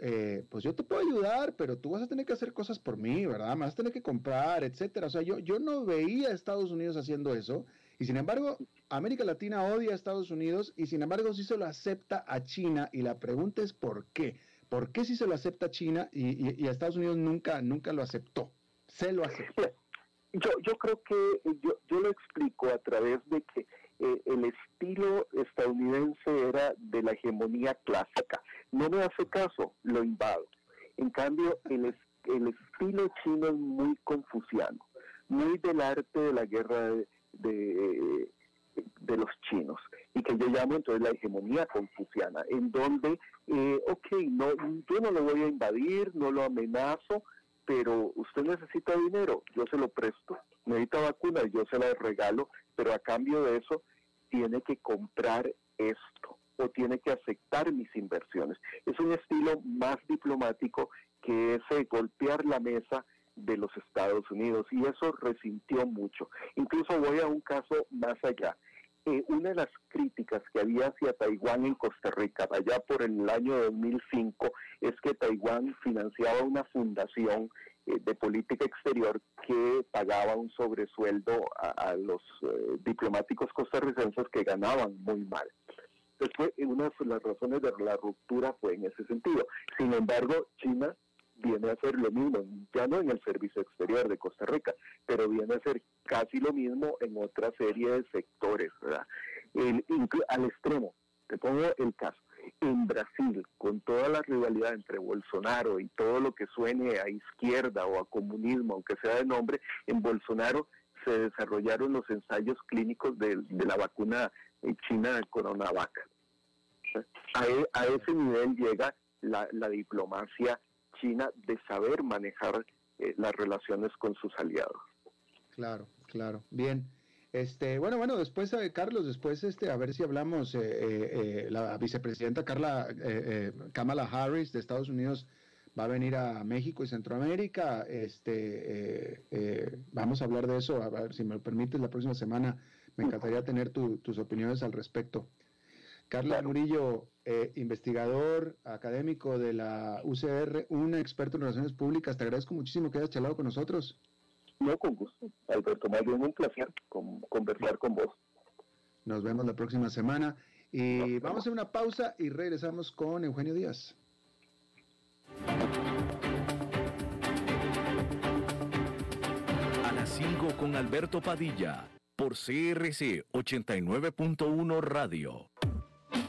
eh, pues yo te puedo ayudar, pero tú vas a tener que hacer cosas por mí, ¿verdad? Me vas a tener que comprar, etcétera. O sea, yo, yo no veía a Estados Unidos haciendo eso. Y sin embargo, América Latina odia a Estados Unidos y sin embargo sí se lo acepta a China. Y la pregunta es ¿por qué? ¿Por qué sí se lo acepta a China y, a Estados Unidos nunca, nunca lo aceptó? Se lo aceptó. Yo, yo creo que yo, yo lo explico a través de que eh, el estilo estadounidense era de la hegemonía clásica. No me hace caso, lo invado. En cambio, el, el estilo chino es muy confuciano, muy del arte de la guerra de, de, los chinos, y que yo llamo entonces la hegemonía confuciana, en donde, eh, ok, no, yo no lo voy a invadir, no lo amenazo, pero usted necesita dinero, yo se lo presto, necesita vacunas, yo se la regalo, pero a cambio de eso tiene que comprar esto o tiene que aceptar mis inversiones. Es un estilo más diplomático que ese golpear la mesa de los Estados Unidos y eso resintió mucho. Incluso voy a un caso más allá. Eh, una de las críticas que había hacia Taiwán en Costa Rica allá por el año 2005 es que Taiwán financiaba una fundación eh, de política exterior que pagaba un sobresueldo a, los eh, diplomáticos costarricenses que ganaban muy mal. Entonces, una de las razones de la ruptura fue en ese sentido. Sin embargo, China viene a hacer lo mismo, ya no en el servicio exterior de Costa Rica, pero viene a hacer casi lo mismo en otra serie de sectores, ¿verdad? Al extremo, te pongo el caso, en Brasil, con toda la rivalidad entre Bolsonaro y todo lo que suene a izquierda o a comunismo, aunque sea de nombre, en Bolsonaro se desarrollaron los ensayos clínicos de, la vacuna china de Coronavac. A, e, a ese nivel llega la diplomacia China de saber manejar eh, las relaciones con sus aliados. Claro, claro. Bien. Este, bueno, bueno, después, eh, Carlos, después, este, a ver si hablamos, eh, la vicepresidenta Carla Kamala Harris de Estados Unidos va a venir a México y Centroamérica. Este, vamos a hablar de eso, a ver si me lo permites la próxima semana. Me encantaría tener tus opiniones al respecto. Carla Murillo, eh, investigador académico de la UCR, un experto en relaciones públicas. Te agradezco muchísimo que hayas charlado con nosotros. No, con gusto. Alberto, más bien un placer conversar con vos. Nos vemos la próxima semana. Y vamos a hacer una pausa y regresamos con Eugenio Díaz. A las 5 con Alberto Padilla, por CRC 89.1 Radio.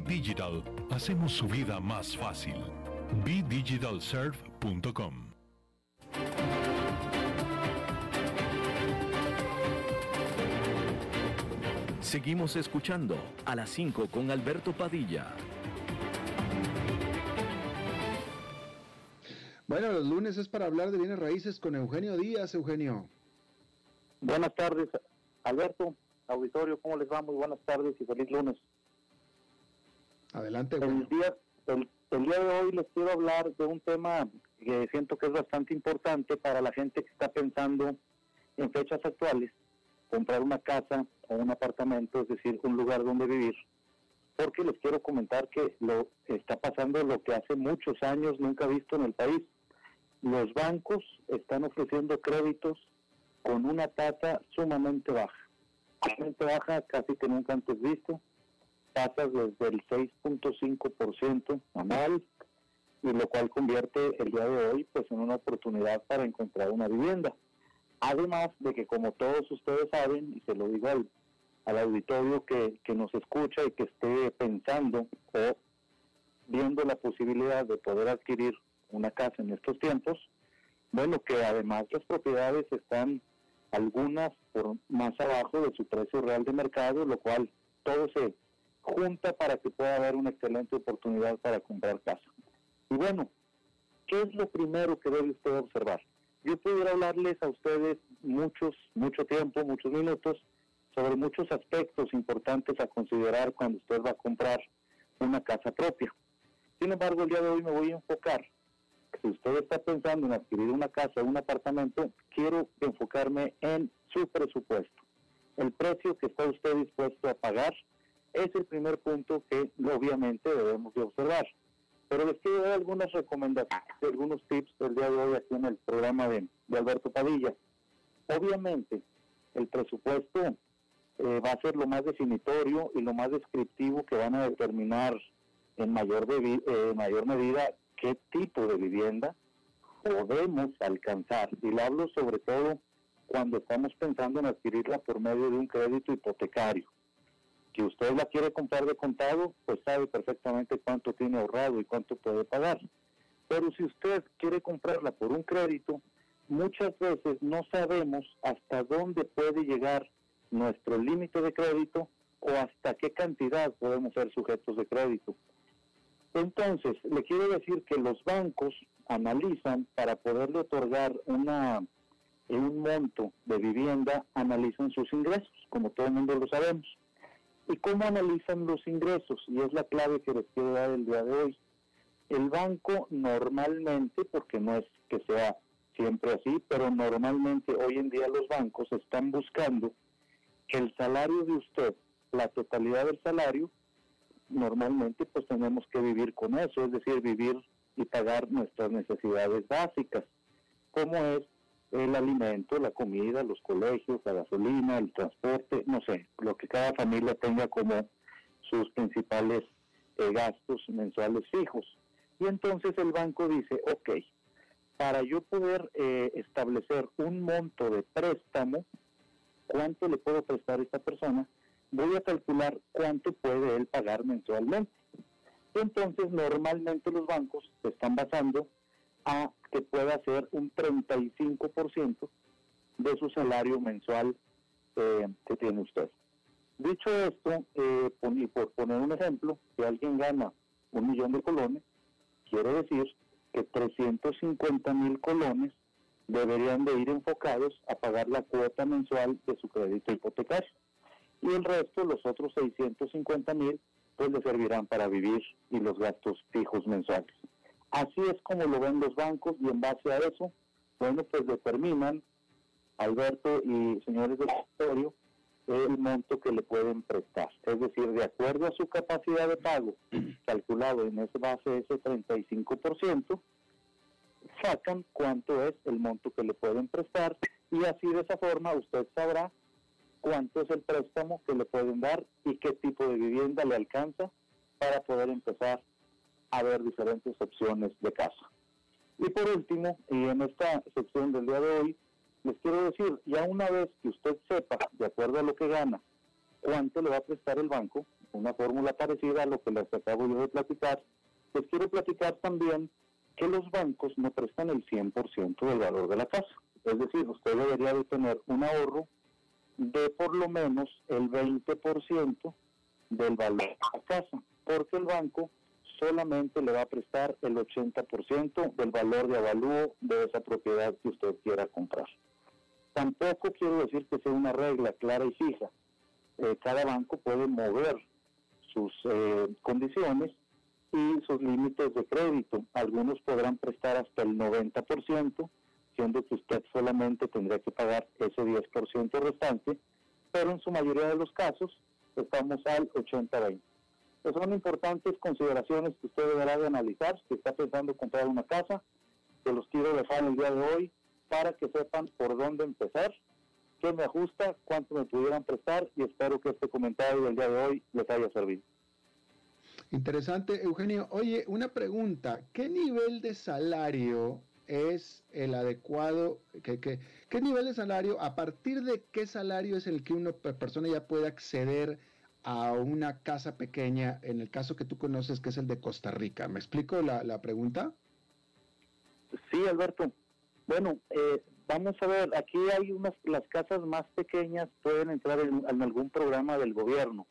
BitDigital hacemos su vida más fácil. BDigitalServe.com Seguimos escuchando a las 5 con Alberto Padilla. Bueno, los lunes es para hablar de bienes raíces con Eugenio Díaz. Eugenio. Buenas tardes, Alberto, auditorio, ¿cómo les va? Muy buenas tardes y feliz lunes. Adelante. El día, el, día de hoy les quiero hablar de un tema que siento que es bastante importante para la gente que está pensando en fechas actuales comprar una casa o un apartamento, es decir, un lugar donde vivir, porque les quiero comentar que lo está pasando lo que hace muchos años nunca visto en el país. Los bancos están ofreciendo créditos con una tasa sumamente baja, sumamente baja, casi que nunca antes visto, tasas desde el 6.5% anual, y lo cual convierte el día de hoy pues en una oportunidad para encontrar una vivienda. Además de que como todos ustedes saben, y se lo digo al, auditorio que, que nos escucha y que esté pensando o viendo la posibilidad de poder adquirir una casa en estos tiempos, bueno, que además las propiedades están algunas por más abajo de su precio real de mercado, lo cual todo se junta para que pueda haber una excelente oportunidad para comprar casa. Y bueno, ¿qué es lo primero que debe usted observar? Yo pudiera hablarles a ustedes muchos, mucho tiempo, muchos minutos, sobre muchos aspectos importantes a considerar cuando usted va a comprar una casa propia. Sin embargo, el día de hoy me voy a enfocar. Si usted está pensando en adquirir una casa o un apartamento, quiero enfocarme en su presupuesto. El precio que está usted dispuesto a pagar es el primer punto que obviamente debemos de observar. Pero les quiero dar algunas recomendaciones, algunos tips el día de hoy aquí en el programa de, Alberto Padilla. Obviamente, el presupuesto eh, va a ser lo más definitorio y lo más descriptivo que van a determinar en mayor, eh, medida qué tipo de vivienda podemos alcanzar. Y lo hablo sobre todo cuando estamos pensando en adquirirla por medio de un crédito hipotecario que usted la quiere comprar de contado, pues sabe perfectamente cuánto tiene ahorrado y cuánto puede pagar. Pero si usted quiere comprarla por un crédito, muchas veces no sabemos hasta dónde puede llegar nuestro límite de crédito o hasta qué cantidad podemos ser sujetos de crédito. Entonces, le quiero decir que los bancos analizan para poderle otorgar una, un monto de vivienda, analizan sus ingresos, como todo el mundo lo sabemos. ¿Y cómo analizan los ingresos? Y es la clave que les quiero dar el día de hoy. El banco normalmente, porque no es que sea siempre así, pero normalmente hoy en día los bancos están buscando el salario de usted, la totalidad del salario, normalmente pues tenemos que vivir con eso, es decir, vivir y pagar nuestras necesidades básicas, como es el alimento, la comida, los colegios, la gasolina, el transporte, no sé, lo que cada familia tenga como sus principales eh, gastos mensuales fijos. Y entonces el banco dice, ok, para yo poder eh, establecer un monto de préstamo, ¿cuánto le puedo prestar a esta persona? Voy a calcular cuánto puede él pagar mensualmente. Entonces, normalmente los bancos se están basando que pueda ser un 35% de su salario mensual eh, que tiene usted. Dicho esto, eh, y por poner un ejemplo, si alguien gana un millón de colones, quiere decir que 350 mil colones deberían de ir enfocados a pagar la cuota mensual de su crédito hipotecario. Y el resto, los otros 650 mil, pues le servirán para vivir y los gastos fijos mensuales. Así es como lo ven los bancos y en base a eso, bueno, pues determinan, Alberto y señores del auditorio, el monto que le pueden prestar. Es decir, de acuerdo a su capacidad de pago, <clears throat> calculado en esa base ese 35%, sacan cuánto es el monto que le pueden prestar y así de esa forma usted sabrá cuánto es el préstamo que le pueden dar y qué tipo de vivienda le alcanza para poder empezar haber diferentes opciones de casa. Y por último, y en esta sección del día de hoy, les quiero decir, ya una vez que usted sepa, de acuerdo a lo que gana, cuánto le va a prestar el banco, una fórmula parecida a lo que les acabo yo de platicar, les quiero platicar también que los bancos no prestan el 100% del valor de la casa. Es decir, usted debería de tener un ahorro de por lo menos el 20% del valor de la casa, porque el banco solamente le va a prestar el 80% del valor de avalúo de esa propiedad que usted quiera comprar. Tampoco quiero decir que sea una regla clara y fija. Eh, cada banco puede mover sus eh, condiciones y sus límites de crédito. Algunos podrán prestar hasta el 90%, siendo que usted solamente tendría que pagar ese 10% restante pero en su mayoría de los casos estamos al 80-20. Son importantes consideraciones que usted deberá de analizar si está pensando comprar una casa. que los quiero dejar el día de hoy para que sepan por dónde empezar, qué me ajusta, cuánto me pudieran prestar y espero que este comentario del día de hoy les haya servido. Interesante, Eugenio. Oye, una pregunta. ¿Qué nivel de salario es el adecuado? ¿Qué, qué, nivel de salario, a partir de qué salario es el que una persona ya puede acceder a una casa pequeña, en el caso que tú conoces, que es el de Costa Rica? ¿Me explico la, la pregunta? Sí, Alberto. Bueno, eh, vamos a ver, aquí hay unas, las casas más pequeñas pueden entrar en, algún programa del gobierno,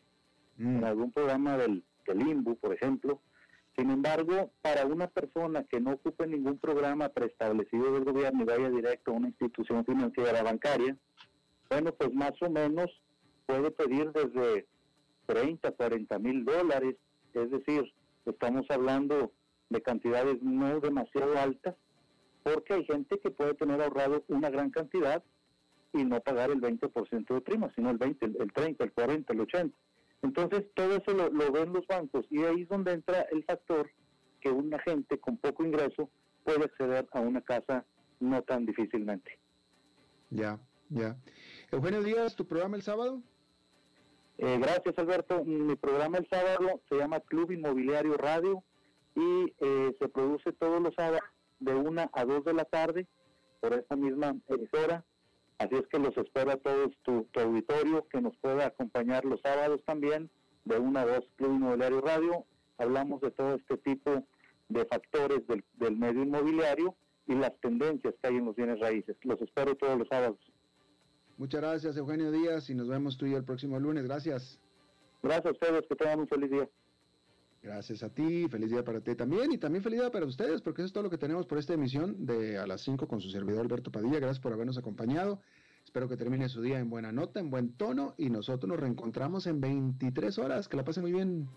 en mm. algún programa del, del por ejemplo. Sin embargo, para una persona que no ocupe ningún programa preestablecido del gobierno y vaya directo a una institución financiera bancaria, bueno, pues más o menos puede pedir desde 30, 40 mil dólares, es decir, estamos hablando de cantidades no demasiado altas, porque hay gente que puede tener ahorrado una gran cantidad y no pagar el 20% de prima, sino el 20, el 30, el 40, el 80. Entonces, todo eso lo, ven los bancos y ahí es donde entra el factor que una gente con poco ingreso puede acceder a una casa no tan difícilmente. Ya, ya. Eugenio Díaz, ¿tu programa el sábado? Eh, gracias, Alberto. Mi programa el sábado se llama Club Inmobiliario Radio y eh, se produce todos los sábados de una a dos de la tarde por esta misma emisora. Así es que los espero a todos tu, auditorio que nos pueda acompañar los sábados también de una a dos Club Inmobiliario Radio. Hablamos de todo este tipo de factores del, del medio inmobiliario y las tendencias que hay en los bienes raíces. Los espero todos los sábados. Muchas gracias, Eugenio Díaz, y nos vemos tú y el próximo lunes. Gracias. Gracias a ustedes, que tengan un feliz día. Gracias a ti, feliz día para ti también y también feliz día para ustedes porque eso es todo lo que tenemos por esta emisión de a las 5 con su servidor Alberto Padilla. Gracias por habernos acompañado. Espero que termine su día en buena nota, en buen tono y nosotros nos reencontramos en 23 horas. Que la pasen muy bien.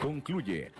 Concluye